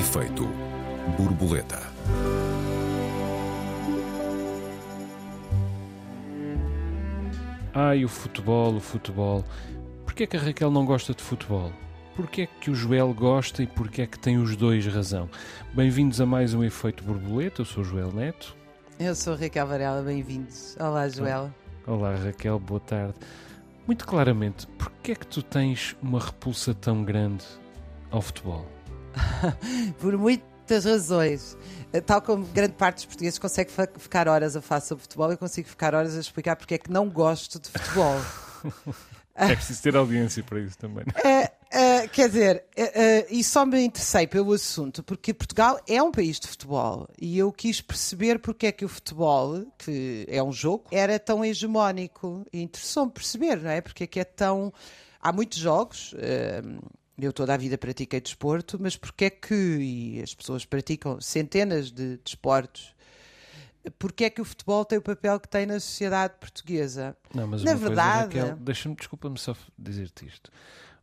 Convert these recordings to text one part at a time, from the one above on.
Efeito borboleta. Ai, o futebol, o futebol. Porquê é que a Raquel não gosta de futebol? Porquê é que o Joel gosta e porquê é que tem os dois razão? Bem-vindos a mais um Efeito Borboleta, eu sou o Joel Neto. Eu sou a Raquel Varela, bem-vindos. Olá, Joel. Olá, Raquel, boa tarde. Muito claramente, porquê é que tu tens uma repulsa tão grande ao futebol? Por muitas razões. Tal como grande parte dos portugueses consegue ficar horas a falar sobre futebol, eu consigo ficar horas a explicar porque é que não gosto de futebol. é preciso ter audiência para isso também. É, é, quer dizer, é, e só me interessei pelo assunto porque Portugal é um país de futebol e eu quis perceber porque é que o futebol, que é um jogo, era tão hegemónico. E interessou-me perceber, não é? Porque é que é tão. Há muitos jogos. Eu toda a vida pratiquei desporto, mas porque é que, e as pessoas praticam centenas de desportos, de porque é que o futebol tem o papel que tem na sociedade portuguesa? Não, mas na uma verdade. Raquel, deixa-me, desculpa-me só dizer-te isto.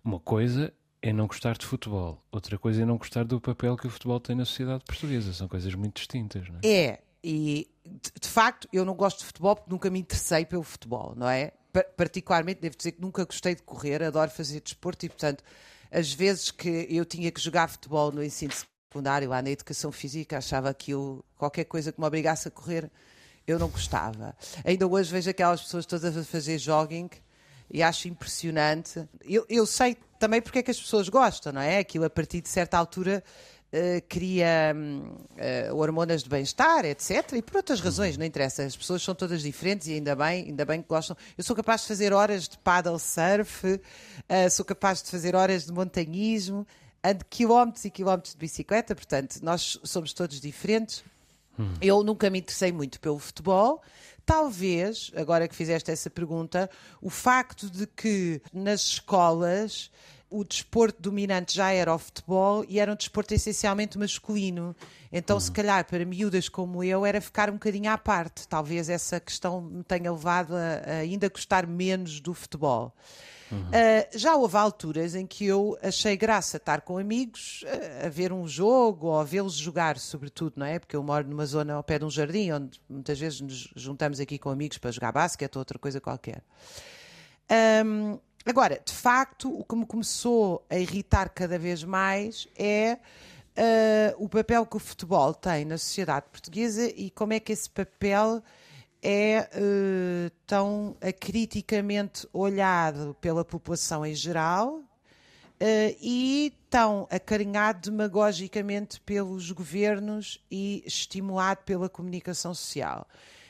Uma coisa é não gostar de futebol, outra coisa é não gostar do papel que o futebol tem na sociedade portuguesa. São coisas muito distintas, não é? É, e de, de facto eu não gosto de futebol porque nunca me interessei pelo futebol, não é? particularmente, devo dizer que nunca gostei de correr, adoro fazer desporto e, portanto as vezes que eu tinha que jogar futebol no ensino secundário, lá na educação física, achava aquilo, qualquer coisa que me obrigasse a correr, eu não gostava. Ainda hoje vejo aquelas pessoas todas a fazer jogging e acho impressionante. Eu, eu sei também porque é que as pessoas gostam, não é? Aquilo a partir de certa altura uh, cria uh, hormonas de bem-estar, etc. E por outras razões, não interessa. As pessoas são todas diferentes e ainda bem, ainda bem que gostam. Eu sou capaz de fazer horas de paddle surf, uh, sou capaz de fazer horas de montanhismo, ando quilómetros e quilómetros de bicicleta, portanto, nós somos todos diferentes. Hum. Eu nunca me interessei muito pelo futebol. Talvez, agora que fizeste essa pergunta, o facto de que nas escolas o desporto dominante já era o futebol e era um desporto essencialmente masculino. Então, uhum. se calhar, para miúdas como eu, era ficar um bocadinho à parte. Talvez essa questão me tenha levado a, a ainda gostar menos do futebol. Uhum. Uh, já houve alturas em que eu achei graça estar com amigos uh, a ver um jogo ou a vê-los jogar, sobretudo, não é? Porque eu moro numa zona ao pé de um jardim onde muitas vezes nos juntamos aqui com amigos para jogar basquete ou outra coisa qualquer. Um, Agora, de facto, o que me começou a irritar cada vez mais é uh, o papel que o futebol tem na sociedade portuguesa e como é que esse papel é uh, tão acriticamente olhado pela população em geral uh, e tão acarinhado demagogicamente pelos governos e estimulado pela comunicação social.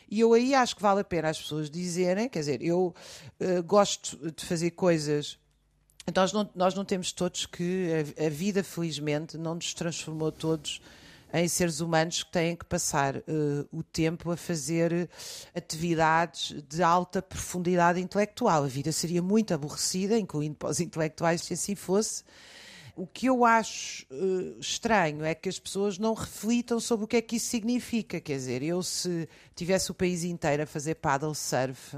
E eu aí acho que vale a pena as pessoas dizerem, quer dizer, eu uh, gosto de fazer coisas. Nós não, nós não temos todos que. A, a, vida, felizmente, não nos transformou todos em seres humanos que têm que passar uh, o tempo a fazer atividades de alta profundidade intelectual. A vida seria muito aborrecida, incluindo para os intelectuais, se assim fosse o que eu acho uh, estranho é que as pessoas não reflitam sobre o que é que isso significa. Quer dizer, eu se tivesse o país inteiro a fazer paddle surf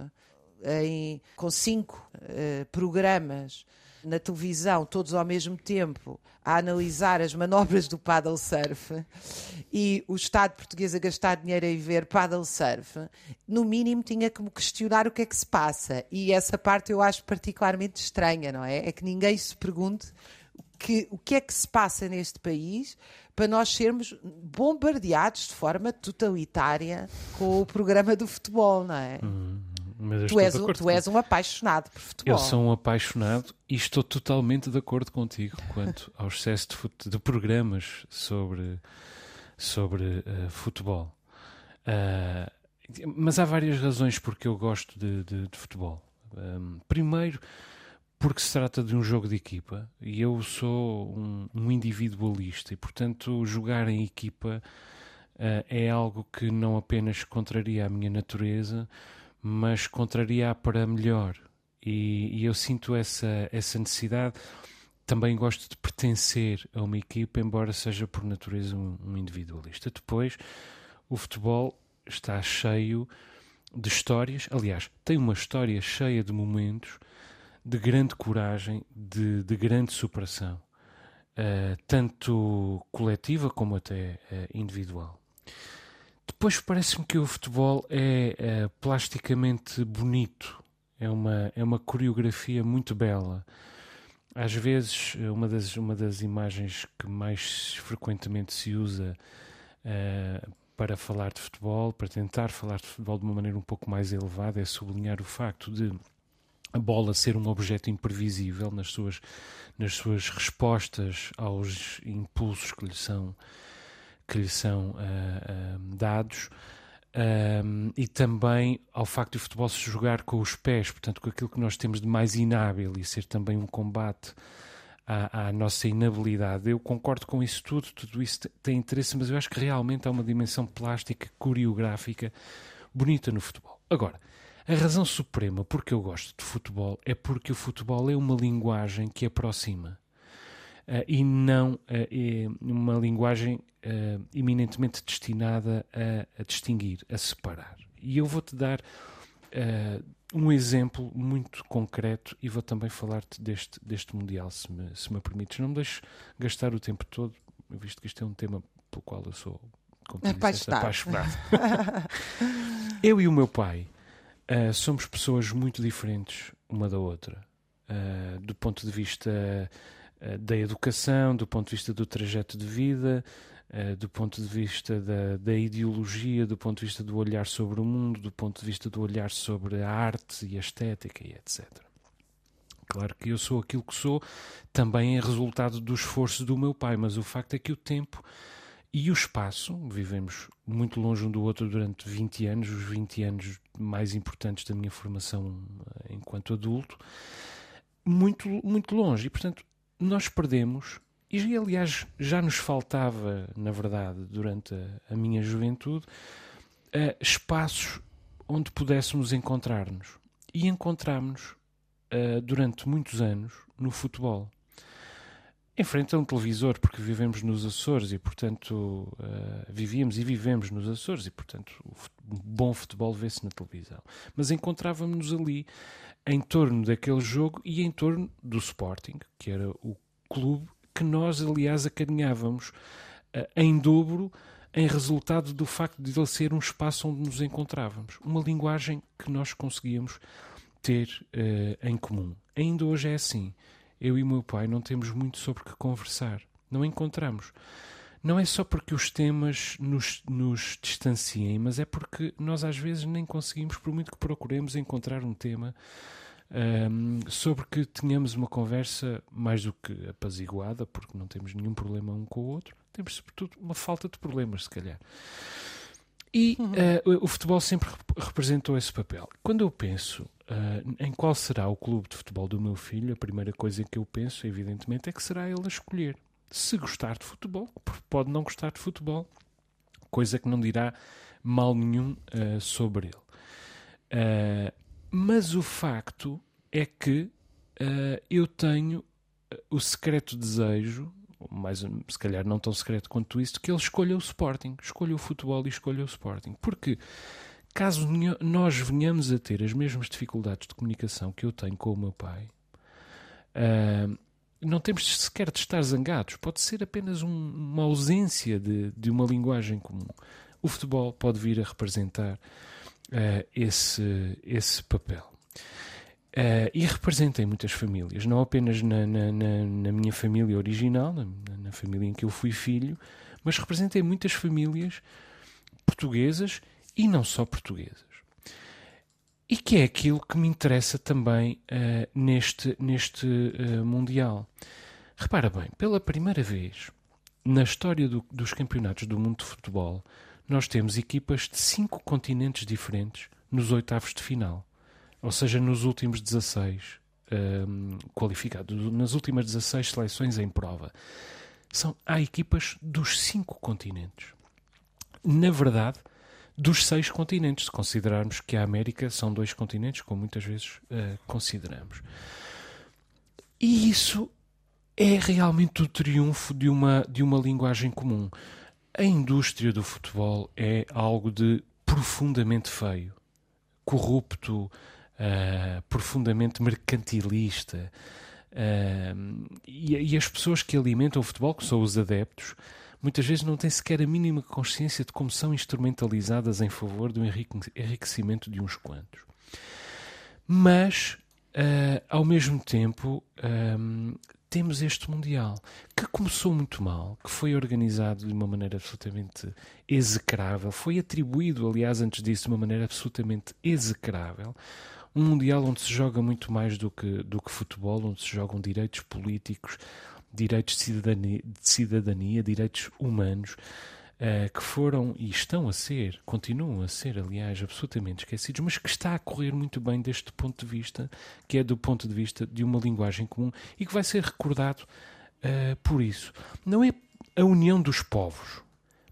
em, com cinco uh, programas na televisão, todos ao mesmo tempo, a analisar as manobras do paddle surf e o Estado português a gastar dinheiro a ver paddle surf, no mínimo tinha que me questionar o que é que se passa. E essa parte eu acho particularmente estranha, não é? É que ninguém se pergunte que, o que é que se passa neste país para nós sermos bombardeados de forma totalitária com o programa do futebol, não é? Hum, tu, és, um, tu és um apaixonado por futebol. Eu sou um apaixonado e estou totalmente de acordo contigo quanto ao excesso de, de programas sobre, sobre uh, futebol. Uh, mas há várias razões porque eu gosto de, de, de futebol. Um, primeiro, porque se trata de um jogo de equipa e eu sou um, um individualista e, portanto, jogar em equipa uh, é algo que não apenas contraria a minha natureza, mas contraria para melhor. E, e, eu sinto essa, essa necessidade. Também gosto de pertencer a uma equipa, embora seja por natureza um, um individualista. Depois, o futebol está cheio de histórias. Aliás, tem uma história cheia de momentos de grande coragem, de, de grande superação. tanto coletiva como até individual. Depois parece-me que o futebol é plasticamente bonito, é uma, é uma coreografia muito bela. Às vezes, uma das, uma das imagens que mais frequentemente se usa uh, para falar de futebol, para tentar falar de futebol de uma maneira um pouco mais elevada, é sublinhar o facto de a bola ser um objeto imprevisível nas suas, nas suas respostas aos impulsos que lhe são, que lhe são uh, uh, dados um, e também ao facto de o futebol se jogar com os pés, portanto, com aquilo que nós temos de mais inábil e ser também um combate à, à, nossa inabilidade. Eu concordo com isso tudo, tudo isso tem interesse, mas eu acho que realmente há uma dimensão plástica, coreográfica bonita no futebol. Agora, a razão suprema porque eu gosto de futebol é porque o futebol é uma linguagem que aproxima. Uh, e não uh, é uma linguagem uh, eminentemente destinada a, a, distinguir, a separar. E eu vou-te dar um exemplo muito concreto e vou também falar-te deste, deste Mundial, se me, se me permites. Não me deixes gastar o tempo todo, visto que isto é um tema pelo qual eu sou apaixonado. eu e o meu pai uh, somos pessoas muito diferentes uma da outra. do ponto de vista da educação, do ponto de vista do trajeto de vida, Uh, do ponto de vista da, da, ideologia, do ponto de vista do olhar sobre o mundo, do ponto de vista do olhar sobre a arte e a estética e etc. Claro que eu sou aquilo que sou, também é resultado do esforço do meu pai, mas o facto é que o tempo e o espaço, vivemos muito longe um do outro durante 20 anos, os 20 anos mais importantes da minha formação eh, enquanto adulto, muito, muito longe. E, portanto, nós perdemos e aliás já nos faltava, na verdade, durante a, a minha juventude, uh, espaços onde pudéssemos encontrar-nos. E encontramos-nos uh, durante muitos anos no futebol. Em frente a um televisor, porque vivemos nos Açores e, portanto, uh, vivíamos e vivemos nos Açores e, portanto, o bom futebol vê-se na televisão. Mas encontrávamos-nos ali em torno daquele jogo e em torno do Sporting, que era o clube que nós, aliás, acarinhávamos uh, em dobro em resultado do facto de ele ser um espaço onde nos encontrávamos. Uma linguagem que nós conseguíamos ter uh, em comum. Ainda hoje é assim. Eu e meu pai não temos muito sobre o que conversar. Não encontramos. Não é só porque os temas nos, nos distanciem, mas é porque nós às vezes nem conseguimos, por muito que procuremos, encontrar um tema um, sobre que tenhamos uma conversa mais do que apaziguada, porque não temos nenhum problema um com o outro, temos sobretudo uma falta de problemas, se calhar. E uh, o futebol sempre representou esse papel. Quando eu penso uh, em qual será o clube de futebol do meu filho, a primeira coisa que eu penso, evidentemente, é que será ele a escolher. Se gostar de futebol, pode não gostar de futebol, coisa que não dirá mal nenhum uh, sobre ele. Mas o facto é que eu tenho o secreto desejo, mais, se calhar não tão secreto quanto isso, que ele escolha o Sporting, escolha o futebol e escolha o Sporting. Porque caso nós venhamos a ter as mesmas dificuldades de comunicação que eu tenho com o meu pai, uh, não temos sequer de estar zangados. Pode ser apenas um, uma ausência de, de uma linguagem comum. O futebol pode vir a representar uh, esse, esse papel. Uh, e representa em muitas famílias, não apenas na, na, na, na minha família original, na, família em que eu fui filho, mas representa em muitas famílias portuguesas e não só portuguesas. E que é aquilo que me interessa também uh, neste, neste uh, Mundial. Repara bem, pela primeira vez na história do, dos campeonatos do mundo de futebol, nós temos equipas de cinco continentes diferentes nos oitavos de final. Ou seja, nos últimos 16 um, qualificados, nas últimas 16 seleções em prova. São, há equipas dos cinco continentes. Na verdade, dos seis continentes, se considerarmos que a América são dois continentes, como muitas vezes uh, consideramos. E isso é realmente o triunfo de uma, de uma linguagem comum a indústria do futebol é algo de profundamente feio, corrupto, uh, profundamente mercantilista, Uh, e, e, as pessoas que alimentam o futebol, que são os adeptos, muitas vezes não têm sequer a mínima consciência de como são instrumentalizadas em favor do enriquecimento de uns quantos. Mas, uh, ao mesmo tempo, temos este Mundial que começou muito mal, que foi organizado de uma maneira absolutamente execrável, foi atribuído, aliás, antes disso, de uma maneira absolutamente execrável. Um Mundial onde se joga muito mais do que, do que futebol, onde se jogam direitos políticos, direitos de cidadania, de cidadania direitos humanos uh, que foram e estão a ser, continuam a ser, aliás, absolutamente esquecidos, mas que está a correr muito bem deste ponto de vista, que é do ponto de vista de uma linguagem comum e que vai ser recordado uh, por isso. Não é a união dos povos,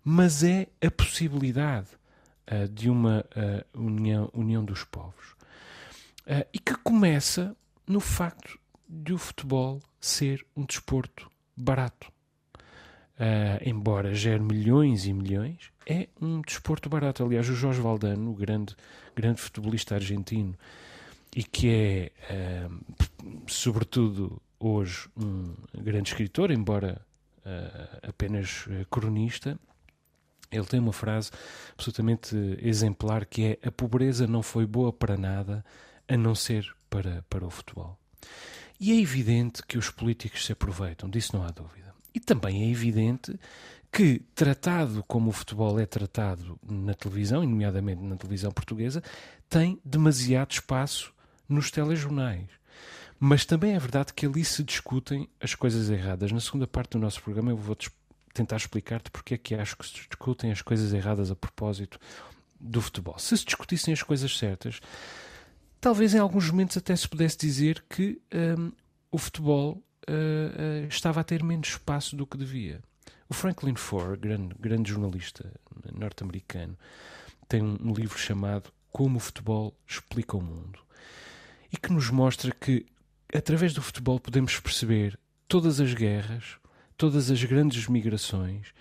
mas é a possibilidade uh, de uma união, união dos povos. E que começa no facto de o futebol ser um desporto barato uh, embora gere milhões e milhões, é um desporto barato. Aliás, o Jorge Valdano, o grande, grande futebolista argentino, e que é, uh, sobretudo hoje, um grande escritor, embora uh, apenas cronista, ele tem uma frase absolutamente exemplar que é: A pobreza não foi boa para nada, a não ser para, para o futebol. E é evidente que os políticos se aproveitam, disso não há dúvida. E também é evidente que, tratado como o futebol é tratado na televisão, e nomeadamente na televisão portuguesa, tem demasiado espaço nos telejornais. Mas também é verdade que ali se discutem as coisas erradas. Na segunda parte do nosso programa eu vou tentar explicar-te porque é que acho que se discutem as coisas erradas a propósito do futebol. Se se discutissem as coisas certas, talvez em alguns momentos até se pudesse dizer que hum, o futebol uh, estava a ter menos espaço do que devia. O Franklin Ford, grande, grande jornalista norte-americano, tem um, um livro chamado Como o Futebol Explica o Mundo e que nos mostra que, através do futebol, podemos perceber todas as guerras, todas as grandes migrações,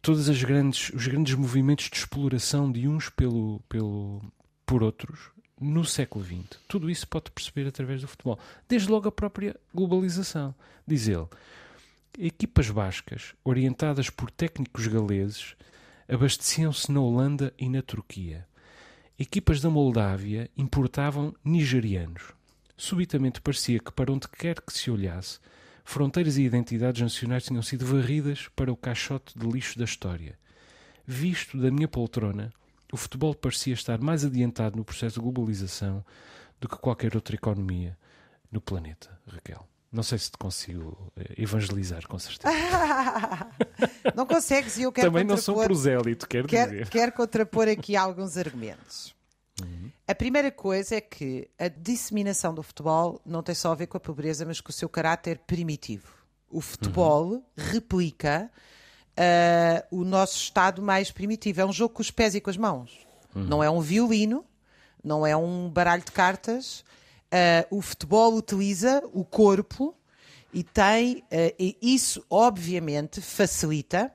todos os grandes movimentos de exploração de uns pelo, pelo, por outros, no século XX. Tudo isso pode perceber através do futebol. Desde logo a própria globalização. Diz ele: equipas bascas, orientadas por técnicos galeses, abasteciam-se na Holanda e na Turquia. Equipas da Moldávia importavam nigerianos. Subitamente parecia que, para onde quer que se olhasse, fronteiras e identidades nacionais tinham sido varridas para o caixote de lixo da história. Visto da minha poltrona, o futebol parecia estar mais adiantado no processo de globalização do que qualquer outra economia no planeta, Raquel. Não sei se te consigo eh, evangelizar, com certeza. não consegues e eu quero Também não sou prosélito, quero, quero dizer. Quero contrapor aqui alguns argumentos. Uhum. A primeira coisa é que a disseminação do futebol não tem só a ver com a pobreza, mas com o seu caráter primitivo. O futebol uhum. replica uh, o nosso estado mais primitivo. É um jogo com os pés e com as mãos. Uhum. Não é um violino, não é um baralho de cartas. Uh, o futebol utiliza o corpo e tem. Uh, e isso, obviamente, facilita.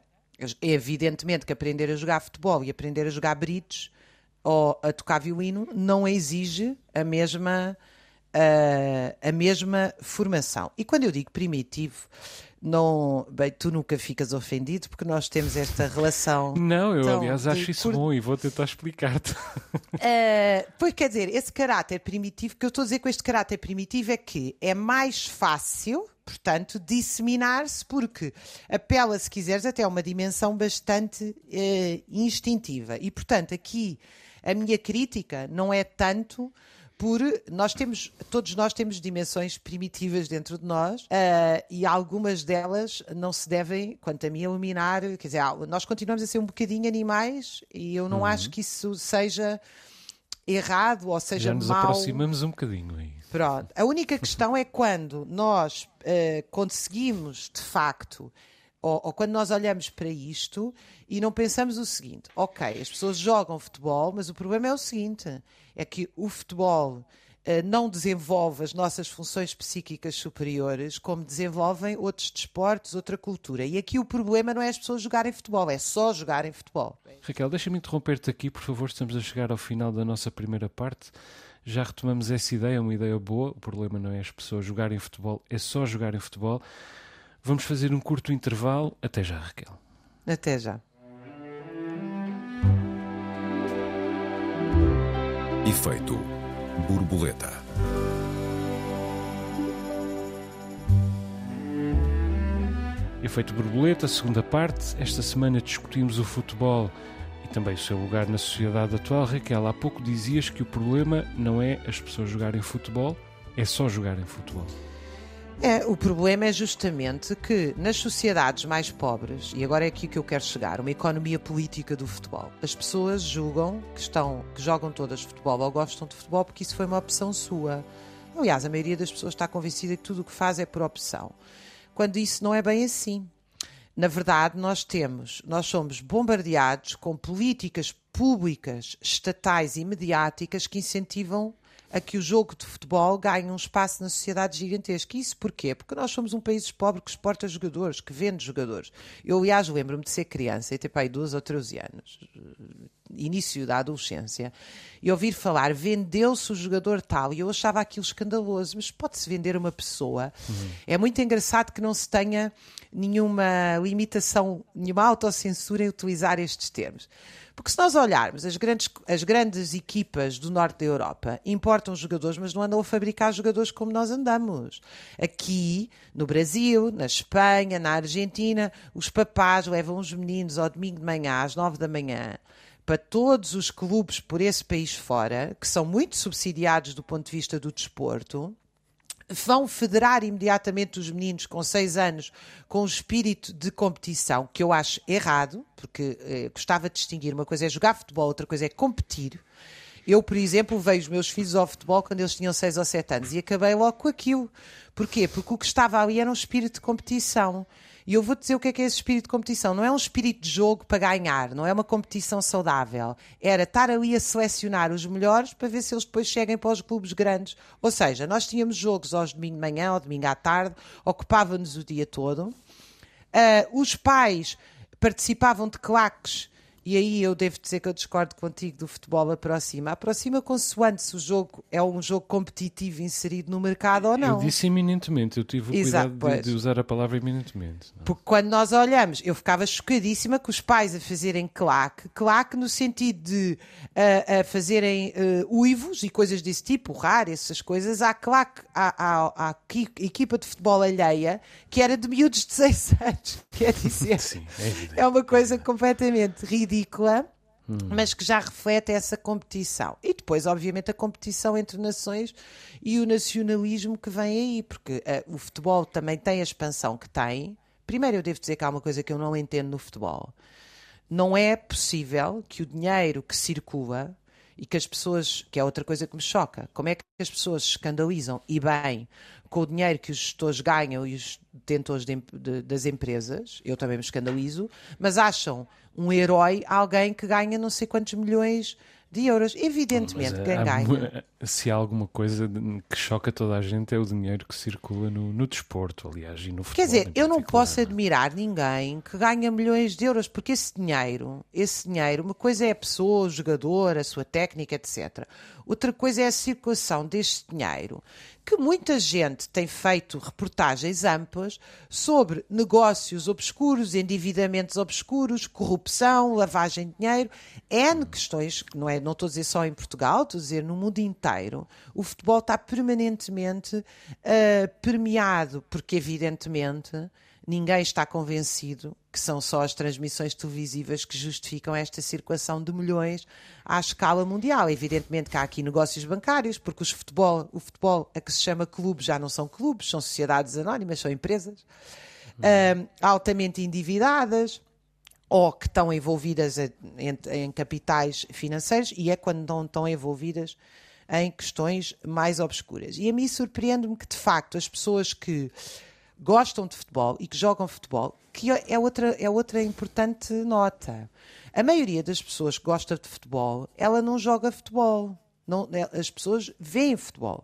Evidentemente que aprender a jogar futebol e aprender a jogar bridge ou a tocar violino não exige a mesma, uh, a mesma formação. E quando eu digo primitivo, não, bem, tu nunca ficas ofendido porque nós temos esta relação. Não, eu aliás acho isso bom e vou tentar explicar-te. Uh, pois quer dizer, esse caráter primitivo, que eu estou a dizer com este caráter primitivo é que é mais fácil, portanto, disseminar-se, porque apela, se quiseres, até a uma dimensão bastante uh, instintiva. E, portanto, aqui a minha crítica não é tanto por nós temos, todos nós temos dimensões primitivas dentro de nós uh, e algumas delas não se devem, quanto a mim, eliminar. Quer dizer, nós continuamos a ser um bocadinho animais e eu não uhum. acho que isso seja errado ou seja Já nos mau. aproximamos um bocadinho aí. Pronto. A única questão é quando nós uh, conseguimos, de facto, ou, ou, quando nós olhamos para isto e não pensamos o seguinte: ok, as pessoas jogam futebol, mas o problema é o seguinte: é que o futebol Uh, não desenvolve as nossas funções psíquicas superiores como desenvolvem outros desportos, outra cultura. E aqui o problema não é as pessoas jogarem futebol, é só jogarem futebol. Raquel, deixa-me interromper-te aqui, por favor, estamos a chegar ao final da nossa primeira parte. já retomamos essa ideia, uma ideia boa. O problema não é as pessoas jogarem futebol, é só jogarem futebol. Vamos fazer um curto intervalo. Até já, Raquel. Até já. Efeito borboleta. Efeito borboleta, segunda parte. Esta semana discutimos o futebol e também o seu lugar na sociedade atual. Raquel, há pouco dizias que o problema não é as pessoas jogarem futebol, é só jogarem futebol. É, o problema é justamente que nas sociedades mais pobres, e agora é aqui que eu quero chegar, uma economia política do futebol, as pessoas julgam que, estão, que jogam todas futebol ou gostam de futebol porque isso foi uma opção sua. Aliás, a maioria das pessoas está convencida que tudo o que faz é por opção. Quando isso não é bem assim. Na verdade, nós temos, nós somos bombardeados com políticas públicas, estatais e mediáticas que incentivam a que o jogo de futebol ganhe um espaço na sociedade gigantesco. Isso porquê? Porque nós somos um país pobre que exporta jogadores, que vende jogadores. Eu, aliás, lembro-me de ser criança e ter pai 12 ou 13 anos, início da adolescência, e ouvir falar vendeu-se o jogador tal, e eu achava aquilo escandaloso, mas pode-se vender uma pessoa. Uhum. É muito engraçado que não se tenha nenhuma limitação, nenhuma autocensura em utilizar estes termos. Porque se nós olharmos, as grandes, as grandes equipas do norte da Europa importam jogadores, mas não andam a fabricar jogadores como nós andamos. Aqui, no Brasil, na Espanha, na Argentina, os papás levam os meninos ao domingo de manhã, às nove da manhã, para todos os clubes por esse país fora, que são muito subsidiados do ponto de vista do desporto, vão federar imediatamente os meninos com 6 anos com o espírito de competição, que eu acho errado, porque eh, gostava de distinguir. Uma coisa é jogar futebol, outra coisa é competir. Eu, por exemplo, vejo os meus filhos ao futebol quando eles tinham 6 ou 7 anos e acabei logo com aquilo. Porquê? Porque o que estava ali era um espírito de competição. E eu vou dizer o que é que é esse espírito de competição. Não é um espírito de jogo para ganhar, não é uma competição saudável. Era estar ali a selecionar os melhores para ver se eles depois cheguem para os clubes grandes. Ou seja, nós tínhamos jogos aos domingo de manhã ou domingo à tarde, ocupava-nos o dia todo. Uh, os pais participavam de claques e aí eu devo dizer que eu discordo contigo do futebol aproxima. Aproxima consoante se o jogo é um jogo competitivo inserido no mercado ou não. Eu disse eminentemente, eu tive o Exato, cuidado de, de, usar a palavra eminentemente. Não? Porque quando nós olhamos, eu ficava chocadíssima com os pais a fazerem claque, claque no sentido de uh, a fazerem uh, uivos e coisas desse tipo, rar essas coisas, há claque, à, à, à equipa de futebol alheia que era de miúdos de 6 anos. Quer dizer, Sim, é, é uma coisa completamente ridícula ridícula, hum. mas que já reflete essa competição. E depois, obviamente, a competição entre nações e o nacionalismo que vem aí, porque uh, o futebol também tem a expansão que tem. Primeiro, eu devo dizer que há uma coisa que eu não entendo no futebol. Não é possível que o dinheiro que circula e que as pessoas, que é outra coisa que me choca, como é que as pessoas se escandalizam e bem com o dinheiro que os gestores ganham e os detentores de, de, das empresas, eu também me escandalizo, mas acham um herói alguém que ganha não sei quantos milhões de euros. Evidentemente, Mas, quem ganha. Se há alguma coisa que choca toda a gente é o dinheiro que circula no, no desporto, aliás, e no futebol. Quer dizer, eu não posso admirar ninguém que ganha milhões de euros, porque esse dinheiro, esse dinheiro, uma coisa é a pessoa, o jogador, a sua técnica, etc. Outra coisa é a circulação deste dinheiro que muita gente tem feito reportagens amplas sobre negócios obscuros, endividamentos obscuros, corrupção, lavagem de dinheiro, N questões, não, é, não estou a dizer só em Portugal, estou a dizer no mundo inteiro. O futebol está permanentemente uh, permeado, porque evidentemente ninguém está convencido que são só as transmissões televisivas que justificam esta circulação de milhões à escala mundial. Evidentemente que há aqui negócios bancários, porque os futebol, o futebol a que se chama clube já não são clubes, são sociedades anónimas, são empresas uhum. altamente endividadas ou que estão envolvidas em, em, capitais financeiros e é quando não estão envolvidas em questões mais obscuras. E a mim surpreende-me que, de facto, as pessoas que gostam de futebol e que jogam futebol, que é outra, é outra importante nota. A maioria das pessoas que gosta de futebol, ela não joga futebol. Não, as pessoas veem futebol.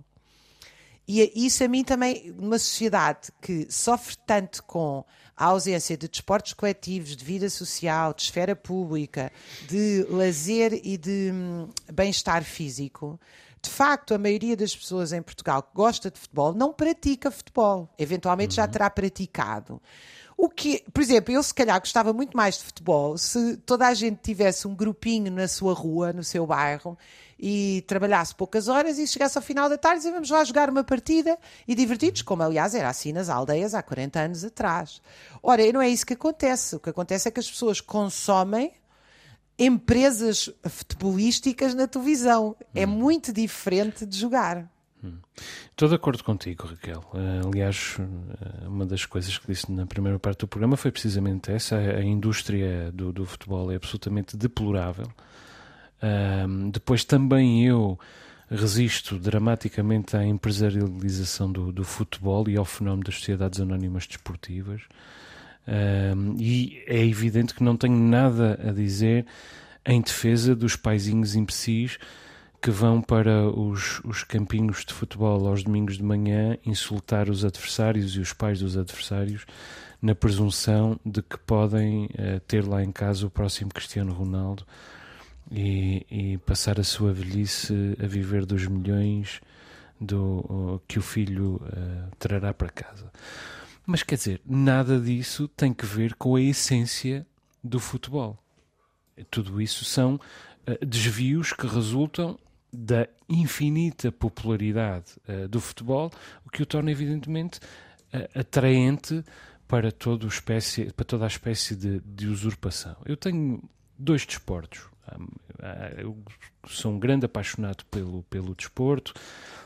E isso a mim também, numa sociedade que sofre tanto com a ausência de desportos coletivos, de vida social, de esfera pública, de lazer e de hum, bem-estar físico, De facto, a maioria das pessoas em Portugal que gosta de futebol não pratica futebol. Eventualmente já terá praticado. O que, por exemplo, eu se calhar gostava muito mais de futebol se toda a gente tivesse um grupinho na sua rua, no seu bairro, e trabalhasse poucas horas e chegasse ao final da tarde e vamos lá jogar uma partida e divertidos, como aliás era assim nas aldeias há 40 anos atrás. Ora, não é isso que acontece. O que acontece é que as pessoas consomem empresas futebolísticas na televisão. É Hum. muito diferente de jogar. Estou de acordo contigo, Raquel. Eh, aliás, eh, uma das coisas que disse na primeira parte do programa foi precisamente essa. A, indústria do, do futebol é absolutamente deplorável. Depois também eu resisto dramaticamente à empresarialização do, do futebol e ao fenómeno das sociedades anónimas desportivas. Ahm, e é evidente que não tenho nada a dizer em defesa dos paizinhos imbecis que vão para os, os campinhos de futebol aos domingos de manhã insultar os adversários e os pais dos adversários na presunção de que podem eh, ter lá em casa o próximo Cristiano Ronaldo e, e passar a sua velhice a viver dos milhões do, que o filho eh, trará para casa. Mas quer dizer, nada disso tem que ver com a essência do futebol. Tudo isso são eh, desvios que resultam da infinita popularidade eh, do futebol, o que o torna evidentemente eh, atraente para, todo o espécie, para toda a espécie de, de usurpação. Eu tenho dois desportos. Hum, Eu sou um grande apaixonado pelo, pelo desporto,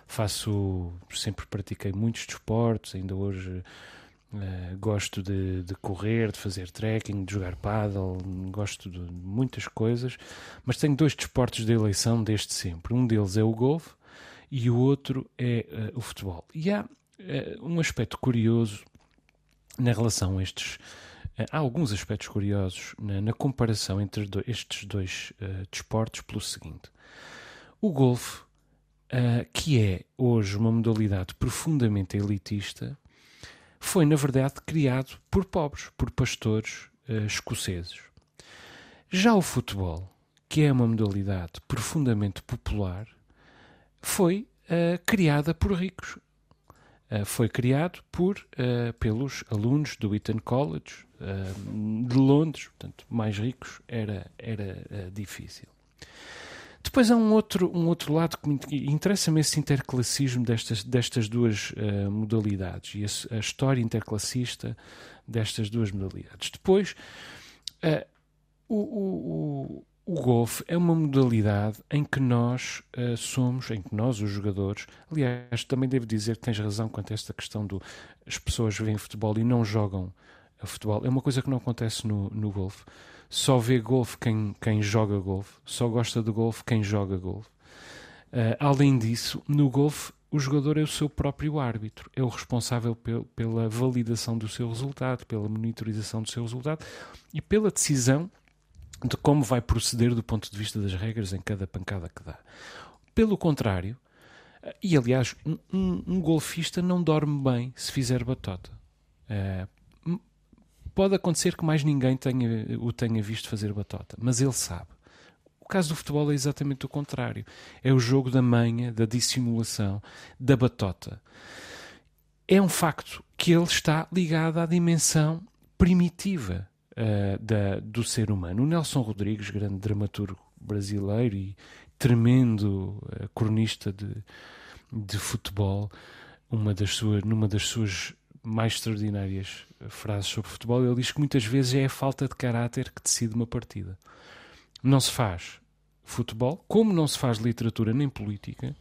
faço, sempre pratiquei muitos desportos, ainda hoje eh, gosto de, de correr, de fazer trekking, de jogar paddle, gosto de muitas coisas, mas tenho dois desportos de eleição desde sempre. Um deles é o golfe e o outro é eh, o futebol. E há eh, um aspecto curioso na relação a estes. há alguns aspectos curiosos na, na comparação entre do- estes dois desportos, pelo seguinte: o golfe, que é hoje uma modalidade profundamente elitista, foi na verdade criado por pobres, por pastores eh, escoceses. Já o futebol, que é uma modalidade profundamente popular, foi eh, criada por ricos. Eh, foi criado por, pelos alunos do Eton College de Londres, portanto, mais ricos era, era difícil. Depois há um outro, um outro lado que me interessa-me esse interclassismo destas, destas duas eh, modalidades e a, história interclassista destas duas modalidades. Depois, eh, o, o, o, o golfe é uma modalidade em que nós eh, somos, em que nós, os jogadores, aliás, também devo dizer que tens razão quanto a esta questão do as pessoas veem futebol e não jogam futebol. É uma coisa que não acontece no, no golfe. Só vê golfe quem, quem joga golfe, só gosta de golfe quem joga golfe. Ah, além disso, no golfe, o jogador é o seu próprio árbitro, é o responsável pel- pela validação do seu resultado, pela monitorização do seu resultado e pela decisão de como vai proceder do ponto de vista das regras em cada pancada que dá. Pelo contrário, ah, e aliás, um, um- um golfista não dorme bem se fizer batota. M- pode acontecer que mais ninguém tenha, o tenha visto fazer batota, mas ele sabe. O caso do futebol é exatamente o contrário. É o jogo da manha, da dissimulação, da batota. É um facto que ele está ligado à dimensão primitiva ah, da, do ser humano. O Nelson Rodrigues, grande dramaturgo brasileiro e tremendo ah, cronista de, de futebol, uma das suas, numa das suas mais extraordinárias frases sobre futebol, ele diz que muitas vezes é a falta de caráter que decide uma partida. Não se faz futebol, como não se faz literatura nem política,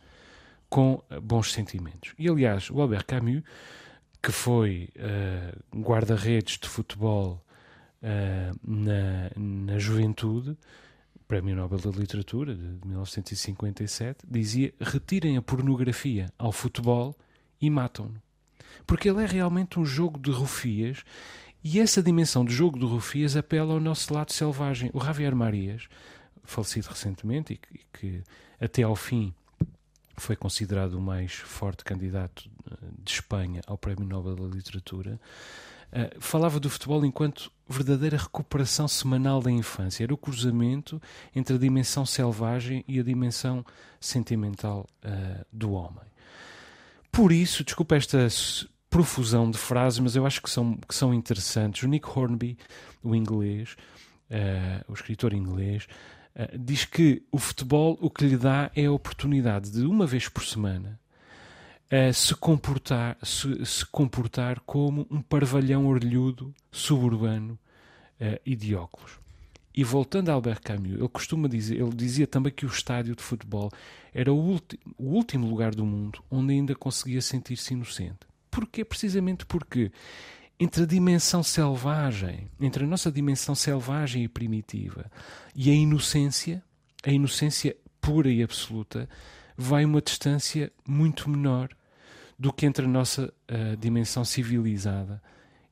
com eh, bons sentimentos. E aliás, o Albert Camus, que foi eh, guarda-redes de futebol eh, na, na juventude, Prémio Nobel da Literatura de 1957, dizia: retirem a pornografia ao futebol e matam-no. Porque ele é realmente um jogo de rufias e essa dimensão de jogo de rufias apela ao nosso lado selvagem. O Javier Marias, falecido recentemente e que, que até ao fim foi considerado o mais forte candidato de Espanha ao Prémio Nobel da Literatura, uh, falava do futebol enquanto verdadeira recuperação semanal da infância. Era o cruzamento entre a dimensão selvagem e a dimensão sentimental uh, do homem. Por isso, desculpa esta profusão de frases, mas eu acho que são, que são interessantes. O Nick Hornby, o inglês, uh, o escritor inglês, uh, diz que o futebol o que lhe dá é a oportunidade de, uma vez por semana, uh, se, comportar, se, se, comportar como um parvalhão orlhudo suburbano e de óculos. E voltando a Albert Camus, ele costuma dizer, ele dizia também que o estádio de futebol era o, o último lugar do mundo onde ainda conseguia sentir-se inocente. Porquê? Precisamente porque entre a dimensão selvagem, entre a nossa dimensão selvagem e primitiva e a inocência, a inocência pura e absoluta, vai uma distância muito menor do que entre a nossa uh, dimensão civilizada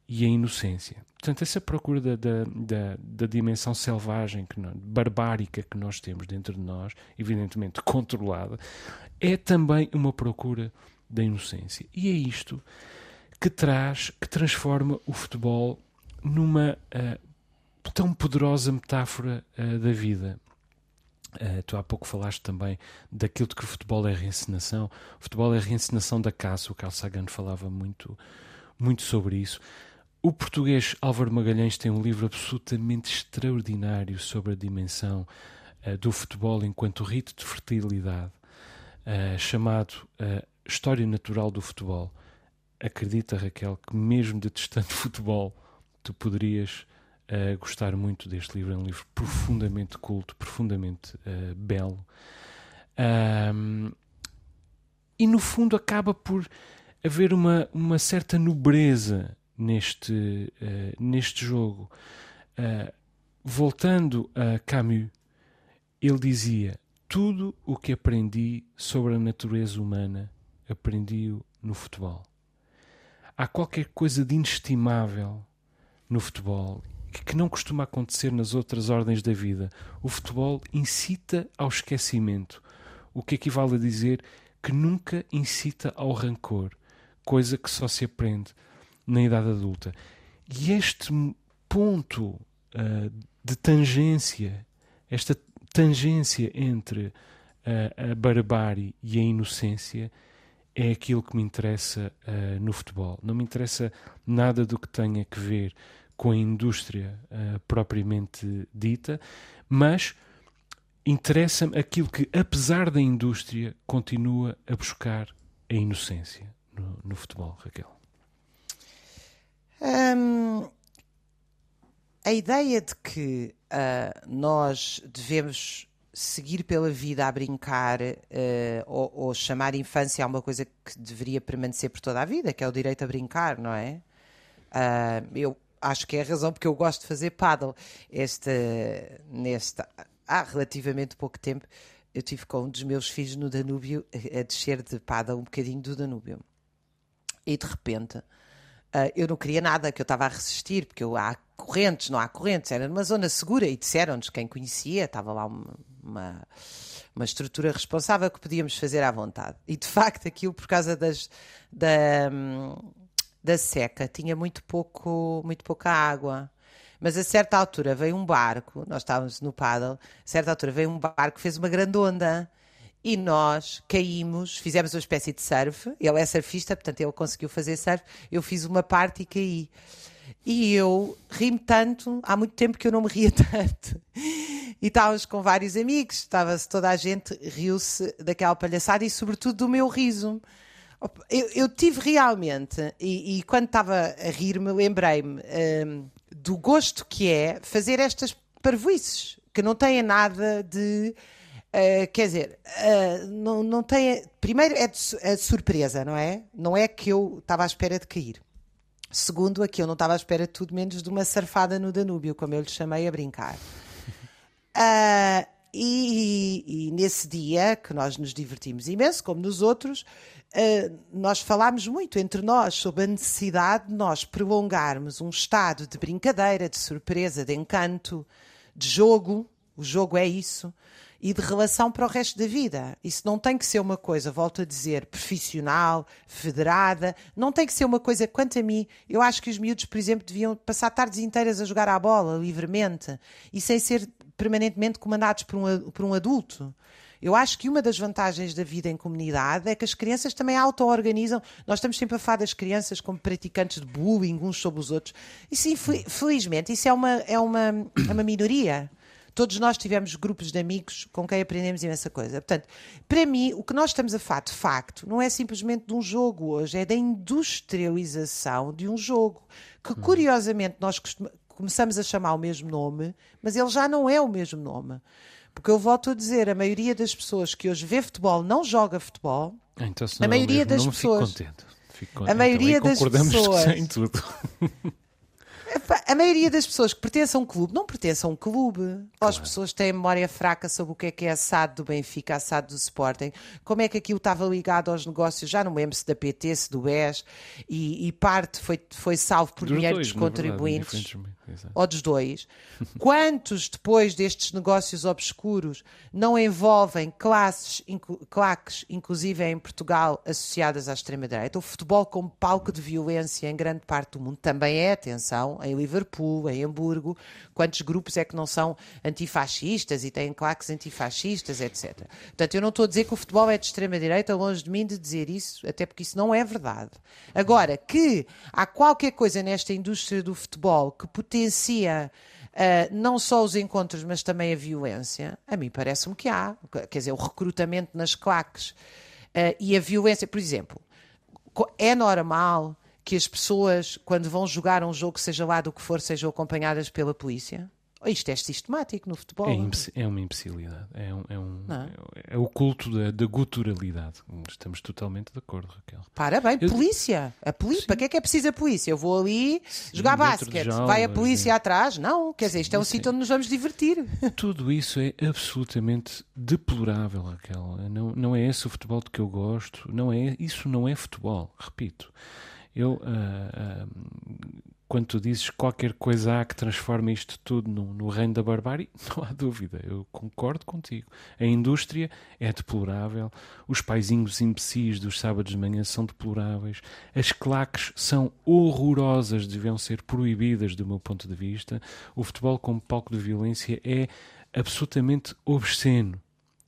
e a inocência. Portanto, essa procura da, da, da, da dimensão selvagem, que nós, barbárica que nós temos dentro de nós, evidentemente controlada, é também uma procura da inocência. E é isto que traz, que transforma o futebol numa uh, tão poderosa metáfora uh, da vida. Uh, tu há pouco falaste também daquilo de que o futebol é reencenação. O futebol é reencenação da caça. O Carl Sagan falava muito, muito sobre isso. O português Álvaro Magalhães tem um livro absolutamente extraordinário sobre a dimensão do futebol enquanto rito de fertilidade, chamado História Natural do Futebol acredita, Raquel, que mesmo detestando futebol, tu poderias uh, gostar muito deste livro. É um livro profundamente culto, profundamente uh, belo. Um, e no fundo acaba por haver uma, uma certa nobreza neste, uh, neste jogo. voltando a Camus, ele dizia: Tudo o que aprendi sobre a natureza humana aprendi-o no futebol há qualquer coisa de inestimável no futebol que não costuma acontecer nas outras ordens da vida. O futebol incita ao esquecimento, o que equivale a dizer que nunca incita ao rancor, coisa que só se aprende na idade adulta. E este ponto uh, de tangência, esta tangência entre uh, a barbárie e a inocência, é aquilo que me interessa uh, no futebol. Não me interessa nada do que tenha que ver com a indústria uh, propriamente dita, mas interessa-me aquilo que, apesar da indústria, continua a buscar a inocência no, no futebol, Raquel. Um, a ideia de que uh, nós devemos seguir pela vida a brincar uh, ou, ou, chamar infância a uma coisa que deveria permanecer por toda a vida, que é o direito a brincar, não é? Uh, eu acho que é a razão porque eu gosto de fazer paddle. Este, neste, há relativamente pouco tempo eu tive com um dos meus filhos no Danúbio a descer de paddle um bocadinho do Danúbio. E de repente Uh, eu não queria nada, que eu estava a resistir, porque eu, há correntes, não há correntes, era numa zona segura e disseram-nos, quem conhecia, estava lá uma, uma, uma, estrutura responsável que podíamos fazer à vontade. E de facto, aquilo por causa das, da, da seca tinha muito, pouco, muito pouca água. Mas a certa altura veio um barco, nós estávamos no paddle, a certa altura veio um barco fez uma grande onda e nós caímos, fizemos uma espécie de surf. Ele é surfista, portanto ele conseguiu fazer surf. Eu fiz uma parte e caí. E eu ri-me tanto, há muito tempo que eu não me ria tanto. E estávamos com vários amigos, estava-se toda a gente, riu-se daquela palhaçada e, sobretudo, do meu riso. Eu, eu tive realmente, e, e quando estava a rir-me, lembrei-me um, do gosto que é fazer estas parvoices, que não têm nada de Uh, quer dizer, uh, não, não tem. Primeiro é de surpresa, não é? Não é que eu estava à espera de cair. Segundo, aqui eu não estava à espera de tudo menos de uma surfada no Danúbio, como eu lhe chamei a brincar. Uh, e, e, e, nesse dia, que nós nos divertimos imenso, como nos outros, uh, nós falámos muito entre nós sobre a necessidade de nós prolongarmos um estado de brincadeira, de surpresa, de encanto, de jogo, O jogo é isso. E de relação para o resto da vida. Isso não tem que ser uma coisa, volto a dizer, profissional, federada. Não tem que ser uma coisa, quanto a mim, eu acho que os miúdos, por exemplo, deviam passar tardes inteiras a jogar à bola, livremente, e sem ser permanentemente comandados por um, por um adulto. Eu acho que uma das vantagens da vida em comunidade é que as crianças também auto-organizam. Nós estamos sempre a falar das crianças como praticantes de bullying uns sobre os outros. E sim, felizmente, isso é uma, é uma, é uma minoria. Todos nós tivemos grupos de amigos com quem aprendemos imensa coisa. Portanto, para mim, o que nós estamos a falar, de facto, não é simplesmente de um jogo hoje, é da industrialização de um jogo. Que, curiosamente, nós começamos a chamar o mesmo nome, mas ele já não é o mesmo nome. Porque eu volto a dizer, a maioria das pessoas que hoje vê futebol não joga futebol. Então, a maioria das pessoas. Fico contente. Fico contente. A maioria das pessoas. Em tudo. A maioria das pessoas que pertencem a um clube não pertencem a um clube. Claro. As pessoas têm memória fraca sobre o que é que é assado do Benfica, assado do Sporting, como é que aquilo estava ligado aos negócios, já não lembro se da PT, se do BES, e, e parte foi, foi salvo por dinheiro dos contribuintes. Verdade, ou dos dois. Quantos depois destes negócios obscuros não envolvem classes, inc claques, inclusive em Portugal, associadas à extrema-direita? O futebol como palco de violência em grande parte do mundo também é, atenção, em Liverpool, em Hamburgo, quantos grupos é que não são antifascistas e têm claques antifascistas, etc. Portanto, eu não estou a dizer que o futebol é de extrema-direita, longe de mim de dizer isso, até porque isso não é verdade. Agora, que há qualquer coisa nesta indústria do futebol que potencia Uh, não só os encontros, mas também a violência, a mim parece-me que há. Quer dizer, o recrutamento nas claques uh, e a violência, por exemplo, é normal que as pessoas, quando vão jogar um jogo, seja lá do que for, sejam acompanhadas pela polícia? Isto é sistemático no futebol. É, é uma imbecilidade. É, um, é, um, é, é, o culto da, da guturalidade. Estamos totalmente de acordo, Raquel. Para bem, Eu... polícia. A polícia. Para que é que é preciso a polícia? Eu vou ali sim, jogar basquete. Vai a polícia atrás? Não. Quer dizer, isto é um sítio onde nos vamos divertir. Tudo isso é absolutamente deplorável, Raquel. Não, não é esse o futebol de que eu gosto. Não é, isso não é futebol. Repito. Eu, uh, uh, quando tu dizes qualquer coisa há que transforme isto tudo no, no, reino da barbárie, não há dúvida, eu concordo contigo. A indústria é deplorável, os paizinhos imbecis dos sábados de manhã são deploráveis, as claques são horrorosas, deviam ser proibidas do meu ponto de vista. O futebol como palco de violência é absolutamente obsceno.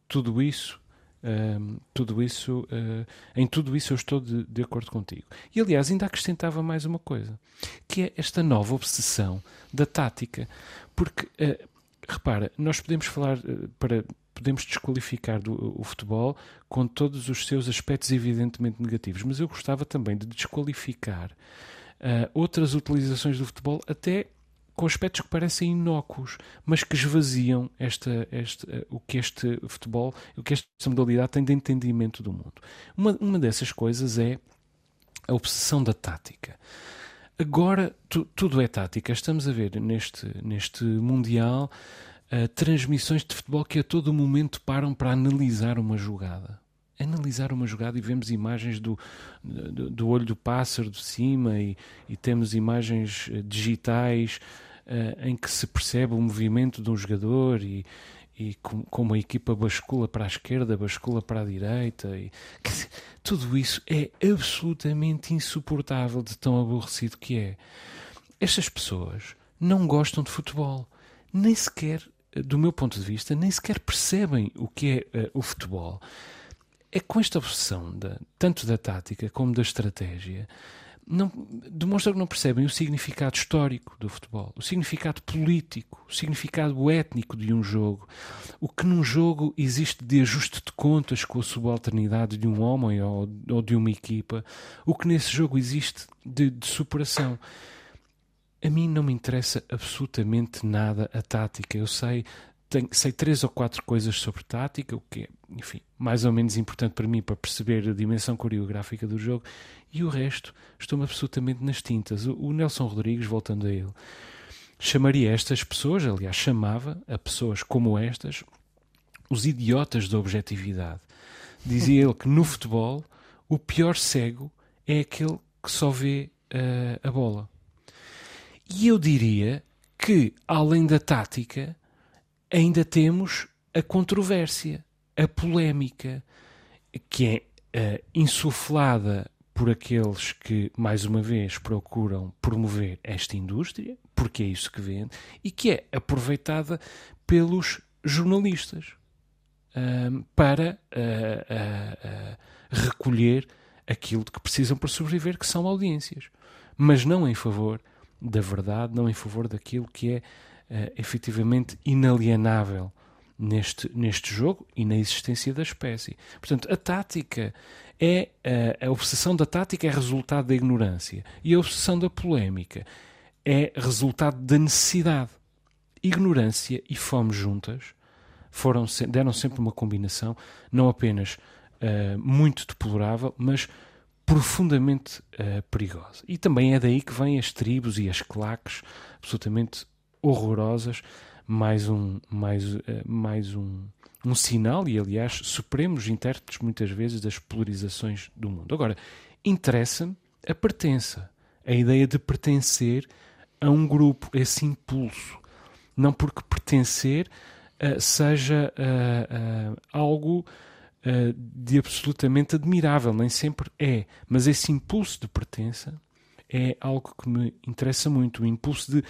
Tudo isso Uh, tudo isso, uh, em tudo isso eu estou de, de, acordo contigo. E aliás, ainda acrescentava mais uma coisa, que é esta nova obsessão da tática. Porque, uh, repara, nós podemos falar para. Podemos desqualificar do, o futebol com todos os seus aspectos evidentemente negativos, mas eu gostava também de desqualificar outras utilizações do futebol, até com aspectos que parecem inócuos, mas que esvaziam esta, esta, o que este futebol, o que esta modalidade tem de entendimento do mundo. Uma, uma dessas coisas é a obsessão da tática. Agora tu, tudo é tática. Estamos a ver neste, neste Mundial uh, transmissões de futebol que a todo momento param para analisar uma jogada analisar uma jogada e vemos imagens do, do, do olho do pássaro de cima e, e temos imagens eh, digitais uh, em que se percebe o movimento de um jogador e, e com, como a equipa bascula para a esquerda, bascula para a direita. E, tudo isso é absolutamente insuportável de tão aborrecido que é. Estas pessoas não gostam de futebol, nem sequer, do meu ponto de vista, nem sequer percebem o que é uh, o futebol. É com esta obsessão, da, tanto da tática como da estratégia, não, demonstram que não percebem o significado histórico do futebol, o significado político, o significado étnico de um jogo, o que num jogo existe de ajuste de contas com a subalternidade de um homem ou, ou de uma equipa, o que nesse jogo existe de, de superação. A mim não me interessa absolutamente nada a tática. Eu sei tenho, sei três ou quatro coisas sobre tática, o que é, enfim, mais ou menos importante para mim para perceber a dimensão coreográfica do jogo, e o resto estou-me absolutamente nas tintas. O, o, Nelson Rodrigues, voltando a ele, chamaria estas pessoas, aliás, chamava a pessoas como estas, os idiotas da objetividade. Dizia ele que no futebol o pior cego é aquele que só vê uh, a bola. E eu diria que, além da tática, ainda temos a controvérsia, a polémica, que é uh, insuflada por aqueles que, mais uma vez, procuram promover esta indústria, porque é isso que vende, e que é aproveitada pelos jornalistas uh, para uh, recolher aquilo de que precisam para sobreviver, que são audiências, mas não em favor da verdade, não em favor daquilo que é uh, efetivamente inalienável neste, neste jogo e na existência da espécie. Portanto, a tática é uh, a obsessão da tática é resultado da ignorância e a obsessão da polémica é resultado da necessidade. Ignorância e fome juntas foram, deram sempre uma combinação, não apenas uh, muito deplorável, mas profundamente uh, perigosa. E também é daí que vêm as tribos e as claques absolutamente horrorosas, mais um, mais, uh, mais um, um sinal e, aliás, supremos intérpretes muitas vezes das polarizações do mundo. Agora, interessa-me a pertença, a ideia de pertencer a um grupo, esse impulso. Não porque pertencer uh, seja uh, uh, algo de absolutamente admirável, nem sempre é, mas esse impulso de pertença é algo que me interessa muito, o impulso de,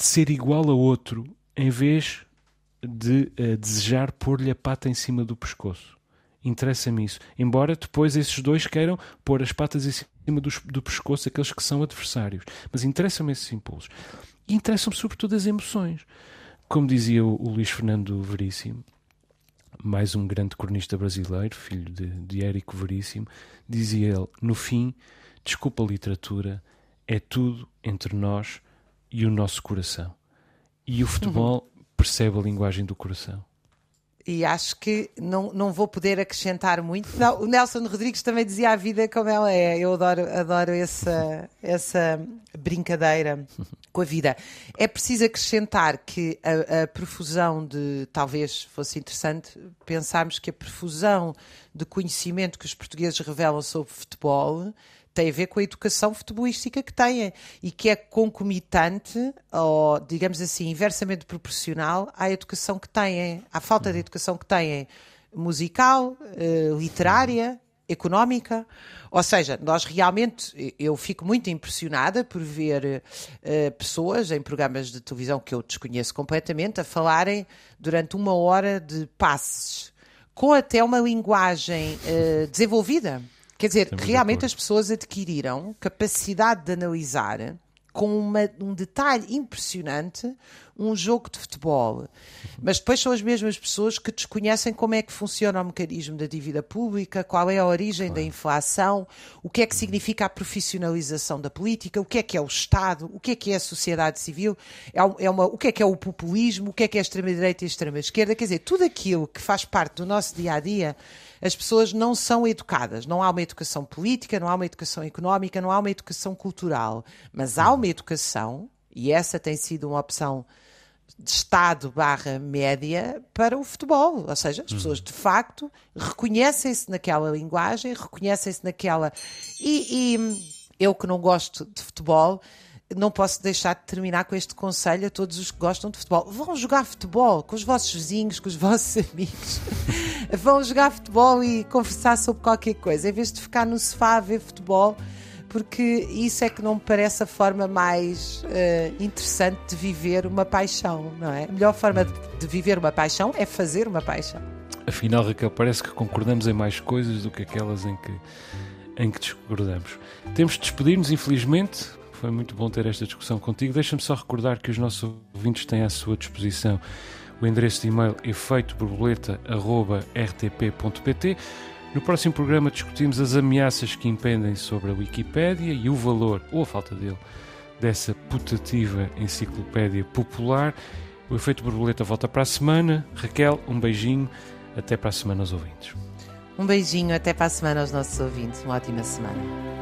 de ser igual a outro em vez de desejar pôr-lhe a pata em cima do pescoço. Interessa-me isso. Embora depois esses dois queiram pôr as patas em cima do, do pescoço, aqueles que são adversários. Mas interessam-me esses impulsos. E interessam-me sobretudo as emoções. Como dizia o, o Luís Fernando Veríssimo, mais um grande cronista brasileiro, filho de, de Érico Veríssimo, dizia ele: no fim, desculpa a literatura, é tudo entre nós e o nosso coração. E o futebol uhum. percebe a linguagem do coração e acho que não, não vou poder acrescentar muito. Não, o Nelson Rodrigues também dizia a vida como ela é. Eu adoro, adoro essa, essa brincadeira com a vida. É preciso acrescentar que a, a profusão de. Talvez fosse interessante pensarmos que a profusão de conhecimento que os portugueses revelam sobre futebol tem a ver com a educação futebolística que têm e que é concomitante, ou digamos assim, inversamente proporcional à educação que têm, à falta de uhum. educação que têm musical, eh, literária, económica. Ou seja, nós realmente, eu fico muito impressionada por ver uh, pessoas em programas de televisão que eu desconheço completamente a falarem durante uma hora de passes, com até uma linguagem uh, desenvolvida. Quer dizer, realmente as pessoas adquiriram capacidade de analisar com uma, um detalhe impressionante um jogo de futebol. Mas depois são as mesmas pessoas que desconhecem como é que funciona o mecanismo da dívida pública, qual é a origem claro. da inflação, o que é que significa a profissionalização da política, o que é que é o Estado, o que é que é a sociedade civil, é uma, o que é que é o populismo, o que é que é a extrema-direita e a extrema-esquerda. Quer dizer, tudo aquilo que faz parte do nosso dia a dia as pessoas não são educadas. Não há uma educação política, não há uma educação económica, não há uma educação cultural. Mas há uma educação, e essa tem sido uma opção de Estado barra média para o futebol. Ou seja, as pessoas de facto reconhecem-se naquela linguagem, reconhecem-se naquela. E, e eu que não gosto de futebol não posso deixar de terminar com este conselho a todos os que gostam de futebol. Vão jogar futebol com os vossos vizinhos, com os vossos amigos. Vão jogar futebol e conversar sobre qualquer coisa, em vez de ficar no sofá a ver futebol, porque isso é que não me parece a forma mais uh, interessante de viver uma paixão, não é? A melhor forma de, viver uma paixão é fazer uma paixão. Afinal, Raquel, parece que concordamos em mais coisas do que aquelas em que, em que discordamos. Temos de despedir-nos, infelizmente, foi muito bom ter esta discussão contigo. Deixa-me só recordar que os nossos ouvintes têm à sua disposição o endereço de e-mail efeitoborboleta.rtp.pt. No próximo programa discutimos as ameaças que impendem sobre a Wikipédia e o valor, ou a falta dele, dessa putativa enciclopédia popular. O Efeito Borboleta volta para a semana. Raquel, um beijinho. Até para a semana aos ouvintes. Um beijinho, até para a semana aos nossos ouvintes. Uma ótima semana.